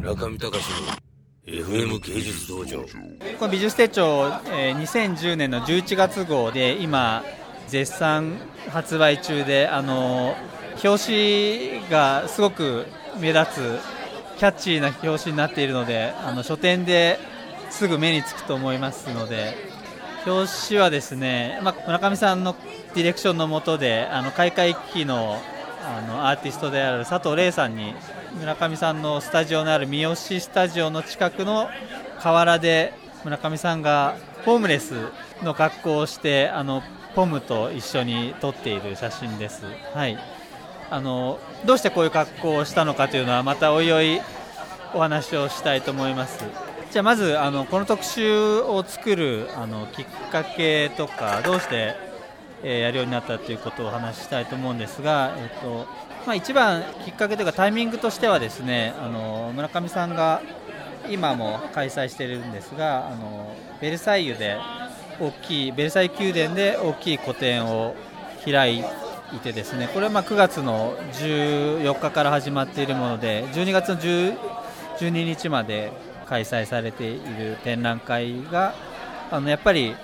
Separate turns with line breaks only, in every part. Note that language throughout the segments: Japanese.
村上隆の FM 芸術道場。
この美術手帳、えー2010年の11月号で今絶賛発売中であの表紙がすごく目立つキャッチーな表紙になっているのであの書店ですぐ目につくと思いますので表紙はですね、まあ、村上さんのディレクションのもとであの開会期のあのアーティストである佐藤玲さんに村上さんのスタジオのある三好スタジオの近くの河原で村上さんがホームレスの格好をしてあのポムと一緒に撮っている写真です。はいあのどうしてこういう格好をしたのかというのはまたおいおいお話をしたいと思いますじゃあまずあのこの特集を作るあのきっかけとかどうして、えーやるようになったということをお話ししたいと思うんですが、えっとまあ、一番きっかけというかタイミングとしてはですねあの村上さんが今も開催しているんですがあのベルサイユで大きいベルサイユ宮殿で大きい個展を開いてですねこれはま9月の14日から始まっているもので12月の10 12日まで開催されている展覧会があのやっぱり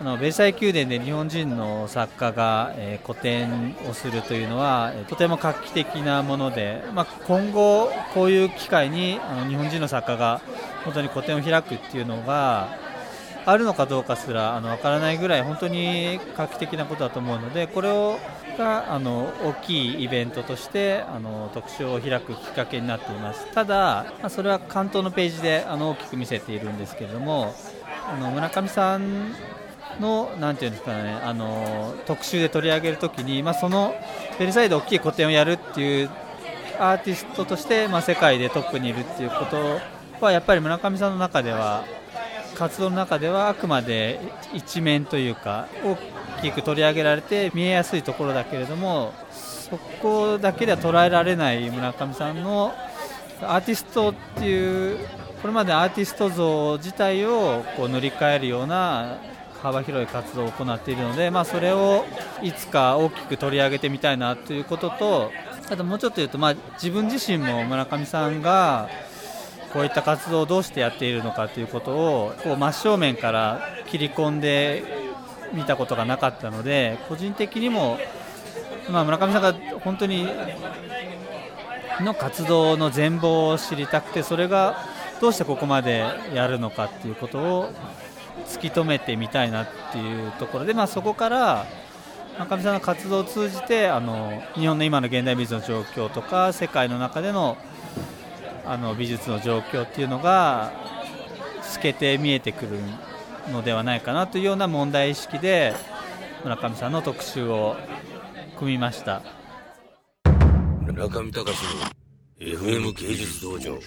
あのベルサイユ宮殿で日本人の作家が、えー個展をするというのはえーとても画期的なもので、まあ、今後、こういう機会にあの日本人の作家が本当に個展を開くっていうのがあるのかどうかすらあの分からないぐらい本当に画期的なことだと思うのでこれをがあの大きいイベントとしてあの特集を開くきっかけになっています。ただ、まあそれは関東のページであの大きく見せているんですけれどもあの村上さんのなんていうんですかねあの特集で取り上げるときに、まあ、そのベルサイユで大きい個展をやるっていうアーティストとして、まあ、世界でトップにいるっていうことはやっぱり村上さんの中では活動の中ではあくまで一面というか大きく取り上げられて見えやすいところだけれどもそこだけでは捉えられない村上さんのアーティストっていうこれまでアーティスト像自体をこう塗り替えるような幅広い活動を行っているので、まあ、それをいつか大きく取り上げてみたいなということとあともうちょっと言うと、まあ、自分自身も村上さんがこういった活動をどうしてやっているのかということをこう真正面から切り込んで見たことがなかったので個人的にも、まあ、村上さんが本当にの活動の全貌を知りたくてそれがどうしてここまでやるのかっていうことを突き止めてみたいなっていうところで、まあ、そこから中見さんの活動を通じてあの日本の今の現代美術の状況とか世界の中でのあの美術の状況っていうのが透けて見えてくるのではないかなというような問題意識で村上さんの特集を組みました。
村上隆の FM 芸術道場